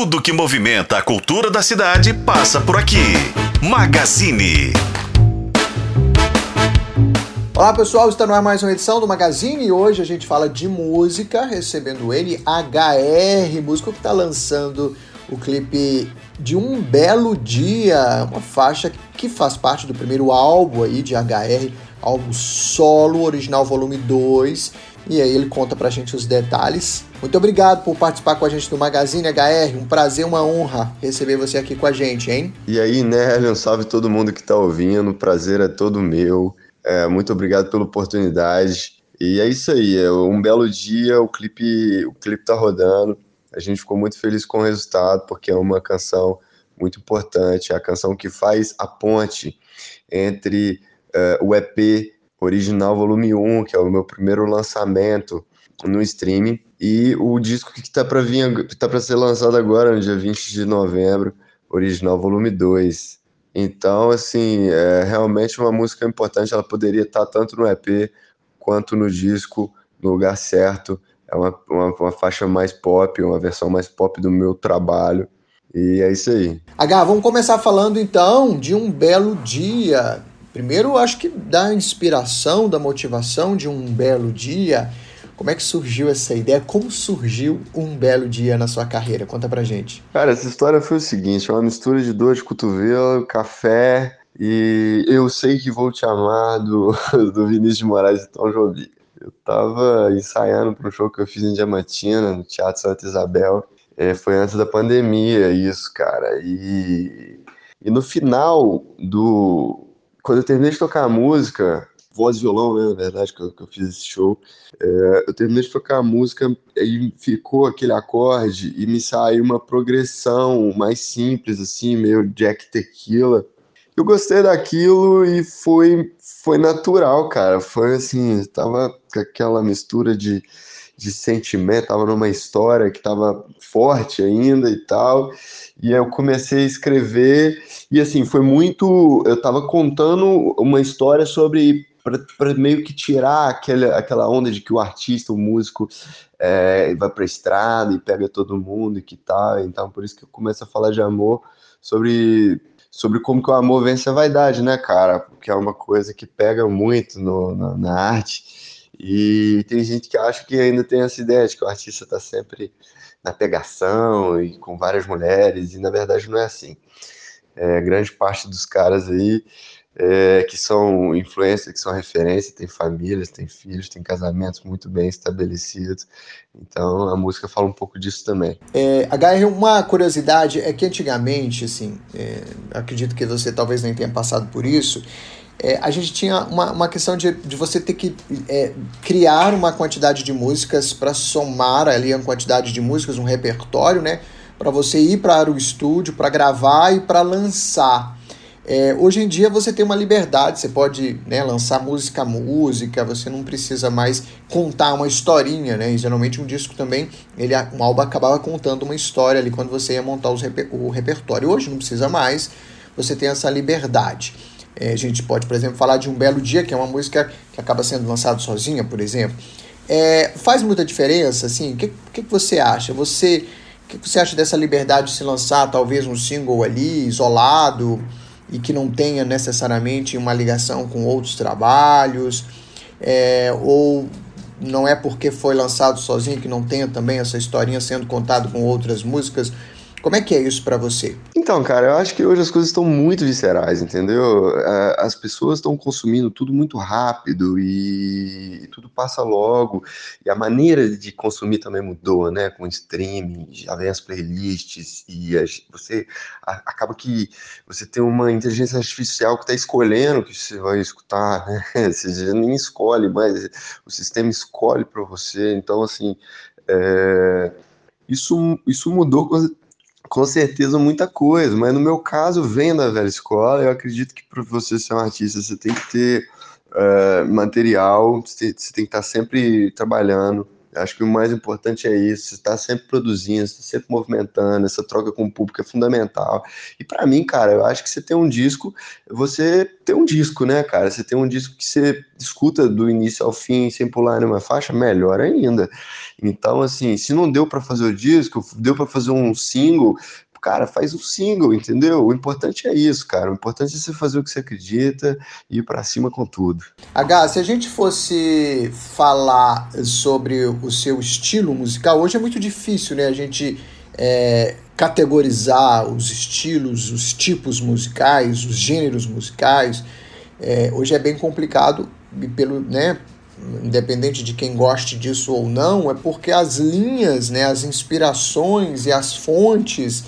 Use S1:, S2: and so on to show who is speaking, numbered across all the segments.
S1: Tudo que movimenta a cultura da cidade passa por aqui. Magazine.
S2: Olá pessoal, está no ar mais uma edição do Magazine e hoje a gente fala de música, recebendo ele, HR, músico que está lançando o clipe de Um Belo Dia, uma faixa que faz parte do primeiro álbum aí de HR, álbum solo, original volume 2, e aí ele conta pra gente os detalhes. Muito obrigado por participar com a gente do Magazine HR, um prazer, uma honra receber você aqui com a gente, hein?
S3: E aí, Nélio, salve todo mundo que tá ouvindo, o prazer é todo meu. É, muito obrigado pela oportunidade. E é isso aí, é um belo dia, o clipe, o clipe tá rodando. A gente ficou muito feliz com o resultado, porque é uma canção muito importante, é a canção que faz a ponte entre uh, o EP original volume 1, que é o meu primeiro lançamento no streaming, e o disco que está para vir, tá para ser lançado agora, no dia 20 de novembro, original volume 2. Então, assim, é realmente uma música importante, ela poderia estar tá tanto no EP quanto no disco, no lugar certo. É uma, uma, uma faixa mais pop, uma versão mais pop do meu trabalho. E é isso aí.
S2: H, vamos começar falando então de um belo dia. Primeiro, acho que da inspiração, da motivação de um belo dia. Como é que surgiu essa ideia? Como surgiu um belo dia na sua carreira? Conta pra gente.
S3: Cara, essa história foi o seguinte: é uma mistura de dor de cotovelo, café e Eu Sei Que Vou Te Amar do, do Vinícius de Moraes e Tom Jobim. Eu tava ensaiando para um show que eu fiz em Diamantina, no Teatro Santa Isabel. É, foi antes da pandemia, isso, cara. E, e no final do. Quando eu terminei de tocar a música, voz e violão, né, na verdade, que eu, que eu fiz esse show, é, eu terminei de tocar a música e ficou aquele acorde e me saiu uma progressão mais simples, assim, meio Jack Tequila. Eu gostei daquilo e foi, foi natural, cara. Foi assim, tava com aquela mistura de de sentimento, estava numa história que estava forte ainda e tal. E eu comecei a escrever, e assim, foi muito. Eu estava contando uma história sobre. para meio que tirar aquela, aquela onda de que o artista, o músico, é, vai para a estrada e pega todo mundo e que tal. Então, por isso que eu começo a falar de amor, sobre sobre como que o amor vence a vaidade, né, cara? Porque é uma coisa que pega muito no, na, na arte e tem gente que acha que ainda tem essa ideia de que o artista está sempre na pegação e com várias mulheres, e na verdade não é assim. É, grande parte dos caras aí é, que são influência, que são referência, tem famílias, tem filhos, tem casamentos muito bem estabelecidos. Então a música fala um pouco disso também.
S2: É, HR, uma curiosidade é que antigamente, assim, é, acredito que você talvez nem tenha passado por isso, é, a gente tinha uma, uma questão de, de você ter que é, criar uma quantidade de músicas para somar ali a quantidade de músicas, um repertório, né? Para você ir para o estúdio, para gravar e para lançar. É, hoje em dia você tem uma liberdade, você pode né, lançar música a música, você não precisa mais contar uma historinha, né? E geralmente um disco também, ele, um álbum acabava contando uma história ali quando você ia montar os, o repertório. Hoje não precisa mais, você tem essa liberdade. É, a gente pode, por exemplo, falar de Um Belo Dia, que é uma música que acaba sendo lançada sozinha, por exemplo. É, faz muita diferença, assim? O que, que, que, você acha? Você, o que, que você acha dessa liberdade de se lançar talvez um single ali, isolado, e que não tenha necessariamente uma ligação com outros trabalhos? É, ou não é porque foi lançado sozinho que não tenha também essa historinha sendo contada com outras músicas? Como é que é isso para você?
S3: Então, cara, eu acho que hoje as coisas estão muito viscerais, entendeu? É, as pessoas estão consumindo tudo muito rápido e tudo passa logo. E a maneira de consumir também mudou, né? Com streaming, já vem as playlists e você acaba que você tem uma inteligência artificial que está escolhendo o que você vai escutar, né? Você nem escolhe, mas o sistema escolhe para você. Então, assim, é... isso, isso mudou com certeza muita coisa, mas no meu caso, vem da velha escola, eu acredito que para você ser um artista, você tem que ter uh, material, você tem, você tem, que estar tá sempre trabalhando, Acho que o mais importante é isso, estar sempre produzindo, estar sempre movimentando, essa troca com o público é fundamental. E para mim, cara, eu acho que você tem um disco, você tem um disco, né, cara? Você tem um disco que você escuta do início ao fim, sem pular nenhuma faixa, melhor ainda. Então, assim, se não deu para fazer o disco, deu para fazer um single, cara, faz um single, entendeu? O importante é isso, cara. O importante é você fazer o que você acredita e ir pra cima com tudo.
S2: H, se a gente fosse falar sobre o seu estilo musical, hoje é muito difícil, né? A gente é, categorizar os estilos, os tipos musicais, os gêneros musicais. É, hoje é bem complicado, pelo, né, independente de quem goste disso ou não, é porque as linhas, né, as inspirações e as fontes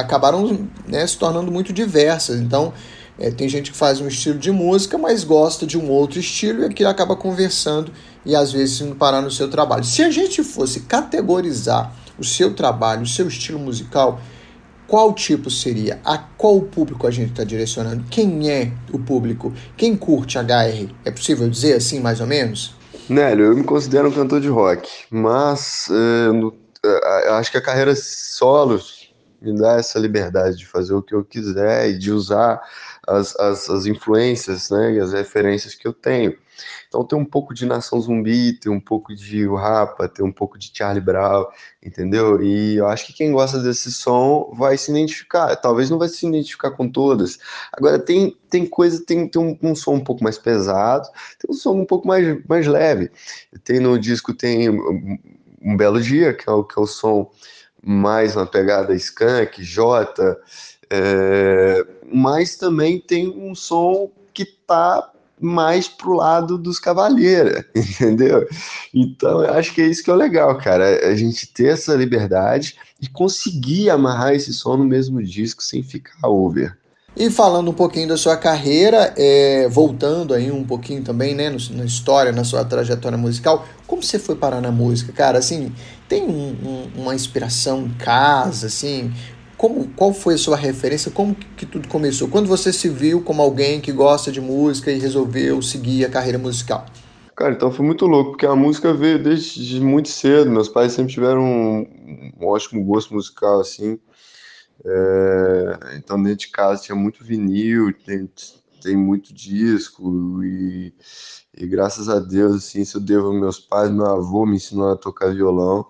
S2: acabaram né, se tornando muito diversas. Então, é, tem gente que faz um estilo de música, mas gosta de um outro estilo e aquilo acaba conversando e às vezes indo parar no seu trabalho. Se a gente fosse categorizar o seu trabalho, o seu estilo musical, qual tipo seria? A qual público a gente está direcionando? Quem é o público? Quem curte HR? É possível dizer assim, mais ou menos?
S3: Nélio, eu me considero um cantor de rock, mas uh, no, uh, acho que a carreira solo me dá essa liberdade de fazer o que eu quiser e de usar as, as, as influências né, e as referências que eu tenho. Então tem um pouco de Nação Zumbi, tem um pouco de O Rapa, tem um pouco de Charlie Brown, entendeu? E eu acho que quem gosta desse som vai se identificar. Talvez não vai se identificar com todas. Agora tem, tem coisa, tem, tem um, um som um pouco mais pesado, tem um som um pouco mais, mais leve. Tem no disco, tem um belo dia, que é o, que é o som mais uma pegada skunk, J, é, mas também tem um som que tá mais pro lado dos Cavalheira, entendeu? Então, eu acho que é isso que é legal, cara, a gente ter essa liberdade e conseguir amarrar esse som no mesmo disco sem ficar over.
S2: E falando um pouquinho da sua carreira, é, voltando aí um pouquinho também, né, no, na história, na sua trajetória musical, como você foi parar na música, cara? Assim, tem um, um, uma inspiração em casa, assim? Como, qual foi a sua referência? Como que, que tudo começou? Quando você se viu como alguém que gosta de música e resolveu seguir a carreira musical?
S3: Cara, então foi muito louco, porque a música veio desde muito cedo. Meus pais sempre tiveram um, ótimo gosto musical, assim. É, então, dentro de casa tinha muito vinil, tem, tem muito disco, e, e graças a Deus, assim, isso eu devo aos meus pais, meu avô me ensinou a tocar violão,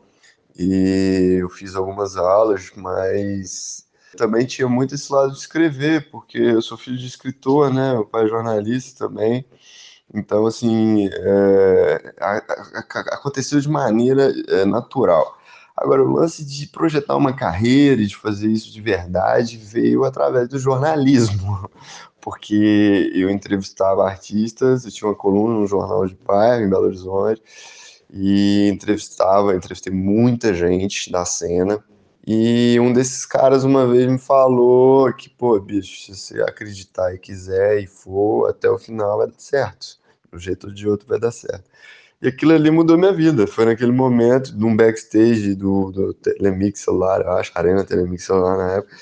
S3: e eu fiz algumas aulas, mas também tinha muito esse lado de escrever, porque eu sou filho de escritor, né, meu pai é jornalista também, então, assim, é, a, a, aconteceu de maneira é, natural. Agora, o lance de projetar uma carreira e de fazer isso de verdade veio através do jornalismo, porque eu entrevistava artistas, eu tinha uma coluna no jornal de Pai, em Belo Horizonte, e entrevistava, entrevistei muita gente da cena, e um desses caras uma vez me falou que, pô, bicho, se você acreditar e quiser e for, até o final vai dar certo. De um jeito ou de outro vai dar certo. E aquilo ali mudou minha vida. Foi naquele momento, de um backstage do, do Telemix celular, eu acho, Arena Telemix celular na época,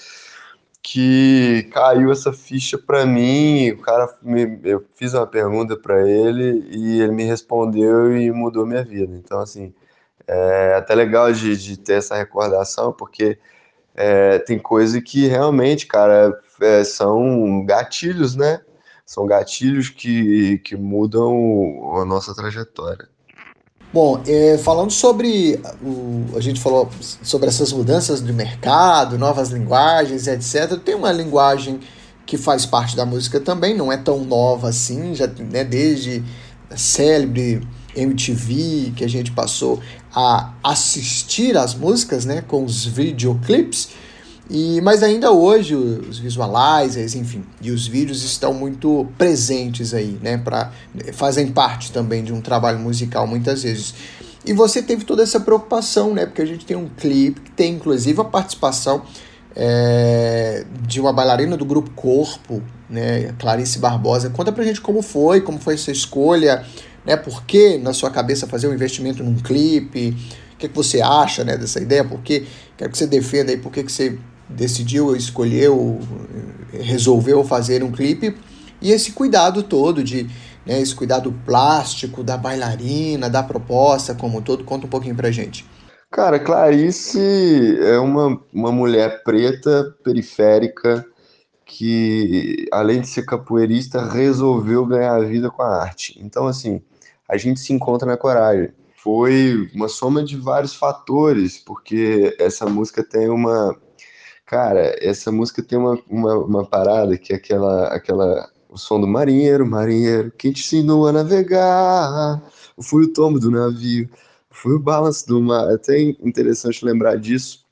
S3: que caiu essa ficha para mim. O cara, me, eu fiz uma pergunta para ele e ele me respondeu e mudou minha vida. Então, assim, é até legal de, de ter essa recordação, porque é, tem coisa que realmente, cara, é, são gatilhos, né? são gatilhos que, que mudam a nossa trajetória.
S2: Bom, é, falando sobre o, a gente falou sobre essas mudanças de mercado, novas linguagens, etc. Tem uma linguagem que faz parte da música também, não é tão nova assim, já né, desde célebre MTV que a gente passou a assistir às músicas, né, com os videoclips. E, mas ainda hoje os visualizers, enfim, e os vídeos estão muito presentes aí, né? Pra, fazem parte também de um trabalho musical muitas vezes. E você teve toda essa preocupação, né? Porque a gente tem um clipe que tem inclusive a participação é, de uma bailarina do grupo Corpo, né? Clarice Barbosa. Conta pra gente como foi, como foi essa escolha, né? Por que na sua cabeça fazer um investimento num clipe? O que, é que você acha né, dessa ideia? Por que, quero que você defenda aí por que, que você decidiu, escolheu, resolveu fazer um clipe e esse cuidado todo de, né, esse cuidado plástico da bailarina, da proposta como todo? Conta um pouquinho pra gente.
S3: Cara, Clarice é uma, uma mulher preta, periférica, que além de ser capoeirista, resolveu ganhar a vida com a arte. Então, assim, a gente se encontra na coragem. Foi uma soma de vários fatores, porque essa música tem uma. Cara, essa música tem uma, uma, uma parada que é aquela, aquela. O som do marinheiro, marinheiro, quem te ensinou a navegar? Fui o tombo do navio, foi o balanço do mar. É até interessante lembrar disso,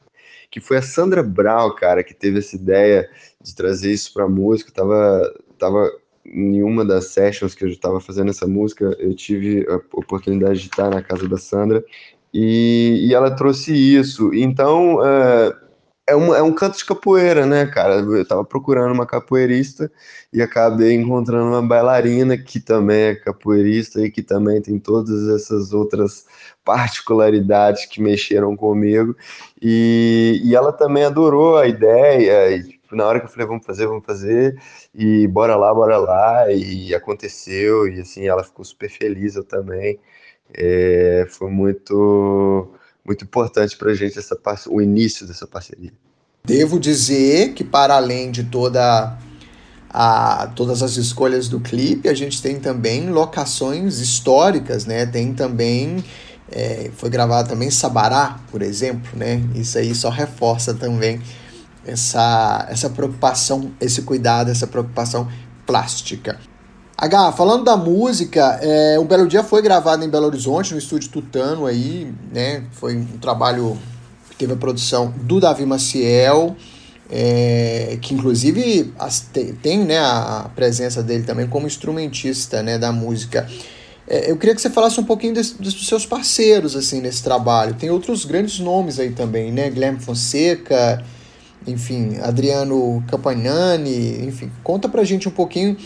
S3: que foi a Sandra Brau, cara, que teve essa ideia de trazer isso pra música. Tava, tava em uma das sessions que eu estava fazendo essa música, eu tive a oportunidade de estar na casa da Sandra e, e ela trouxe isso. Então, uh, é, um, é um canto de capoeira, né, cara? Eu estava procurando uma capoeirista e acabei encontrando uma bailarina que também é capoeirista e que também tem todas essas outras particularidades que mexeram comigo. E, e ela também adorou a ideia. E, tipo, na hora que eu falei, vamos fazer, vamos fazer, e bora lá, bora lá, e aconteceu, e assim, ela ficou super feliz, eu também. É, foi muito, muito importante pra gente essa, o início dessa parceria.
S2: Devo dizer que, para além de toda a, todas as escolhas do clipe, a gente tem também locações históricas, né? Tem também. É, foi gravado também Sabará, por exemplo, né? Isso aí só reforça também essa, essa preocupação, esse cuidado, essa preocupação plástica. H, falando da música, é, o Belo Dia foi gravado em Belo Horizonte, no estúdio Tutano aí, né? Foi um trabalho que teve a produção do Davi Maciel, é, que inclusive as, tem, tem né, a presença dele também como instrumentista né, da música. É, eu queria que você falasse um pouquinho desse, dos seus parceiros assim nesse trabalho. Tem outros grandes nomes aí também, né? Guilherme Fonseca, enfim, Adriano Campagnani, enfim, conta pra gente um pouquinho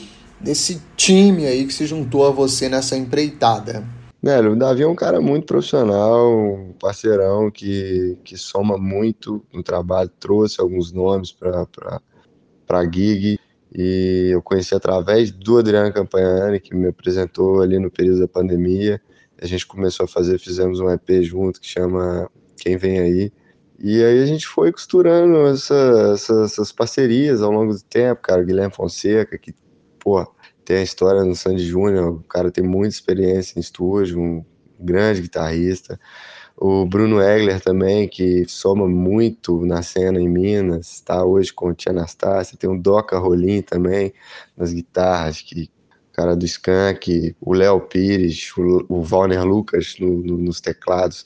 S2: desse time aí que se juntou a você nessa empreitada.
S3: Velho, o Davi é um cara muito profissional, um parceirão que, que soma muito no trabalho, trouxe alguns nomes para a gig e eu conheci através do Adriano Campagnani, que me apresentou ali no período da pandemia. A gente começou a fazer, fizemos um EP junto que chama Quem Vem Aí. E aí a gente foi costurando essa, essa, essas parcerias ao longo do tempo, cara. Guilherme Fonseca, que, pô, tem a história no Sandy Júnior, o cara tem muita experiência em estúdio, um grande guitarrista. O Bruno Egler também, que soma muito na cena em Minas, está hoje com o Tia Anastácia. Tem o Doca Rolim também nas guitarras, que cara do Skank, o Léo Pires, o, o Lucas no, no, nos teclados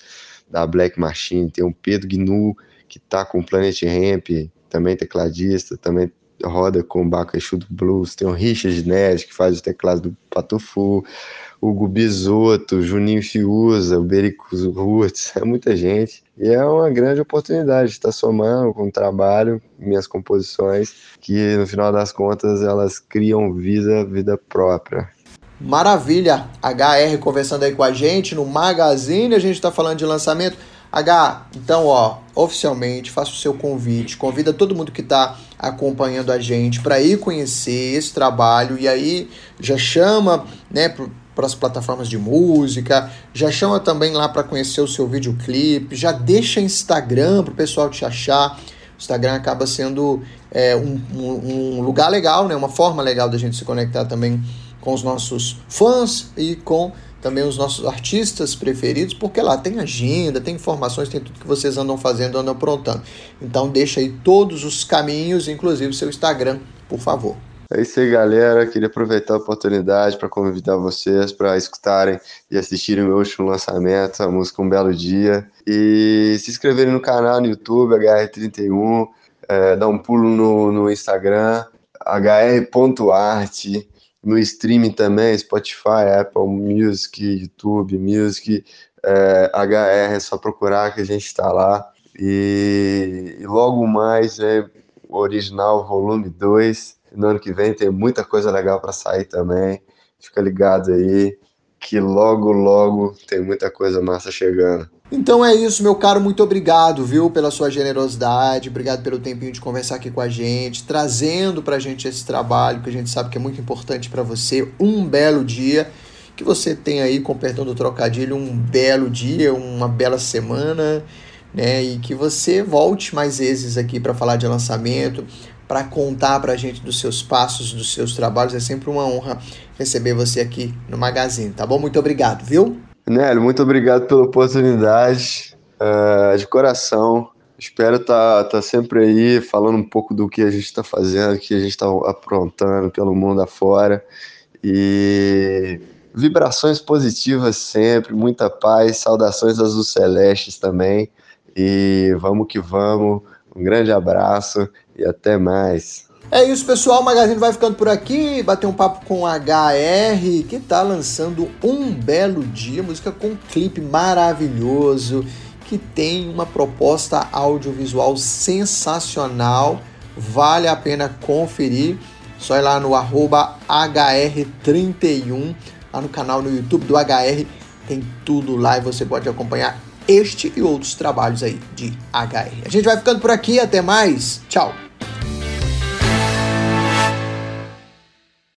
S3: da Black Machine, tem o Pedro Gnu, que tá com o Planet Ramp, também tecladista, também roda com o Bacaxu do Blues, tem o Richard Ned, que faz o teclado do Patufu, o Gubizoto, Juninho Fiuza, o Bericus Roots, é muita gente. E é uma grande oportunidade de estar somando com o trabalho, minhas composições, que no final das contas elas criam vida, vida própria.
S2: Maravilha! HR conversando aí com a gente no Magazine, a gente está falando de lançamento. H, então, ó, oficialmente, faça o seu convite, convida todo mundo que está acompanhando a gente para ir conhecer esse trabalho e aí já chama, né, para as plataformas de música, já chama também lá para conhecer o seu videoclipe, já deixa Instagram para o pessoal te achar. O Instagram acaba sendo é, um, um, um lugar legal, né, uma forma legal da gente se conectar também com os nossos fãs e com também os nossos artistas preferidos, porque lá tem agenda, tem informações, tem tudo que vocês andam fazendo, andam aprontando. Então deixa aí todos os caminhos, inclusive seu Instagram, por favor.
S3: É isso aí, galera. Queria aproveitar a oportunidade para convidar vocês para escutarem e assistirem o meu último lançamento, a música Um Belo Dia. E se inscreverem no canal no YouTube, HR31, é, dar um pulo no, no Instagram, hr.art no streaming também, Spotify, Apple Music, YouTube Music, é, HR, é só procurar que a gente está lá. E, e, logo mais o original volume 2. No ano que vem tem muita coisa legal para sair também. Fica ligado aí que logo, logo tem muita coisa massa chegando.
S2: Então é isso, meu caro, muito obrigado, viu, pela sua generosidade, obrigado pelo tempinho de conversar aqui com a gente, trazendo pra gente esse trabalho que a gente sabe que é muito importante para você. Um belo dia, que você tenha aí, com perdão do trocadilho, um belo dia, uma bela semana, né, e que você volte mais vezes aqui para falar de lançamento, para contar pra gente dos seus passos, dos seus trabalhos. É sempre uma honra receber você aqui no Magazine, tá bom? Muito obrigado, viu?
S3: Nélio, muito obrigado pela oportunidade, uh, de coração. Espero estar tá, tá sempre aí falando um pouco do que a gente está fazendo, que a gente está aprontando pelo mundo afora. E vibrações positivas sempre, muita paz, saudações azul celestes também. E vamos que vamos. Um grande abraço e até mais.
S2: É isso, pessoal. O Magazine vai ficando por aqui. Bater um papo com HR, que tá lançando um belo dia, música com um clipe maravilhoso, que tem uma proposta audiovisual sensacional. Vale a pena conferir. Só ir lá no HR31, lá no canal no YouTube do HR. Tem tudo lá e você pode acompanhar este e outros trabalhos aí de HR. A gente vai ficando por aqui. Até mais. Tchau.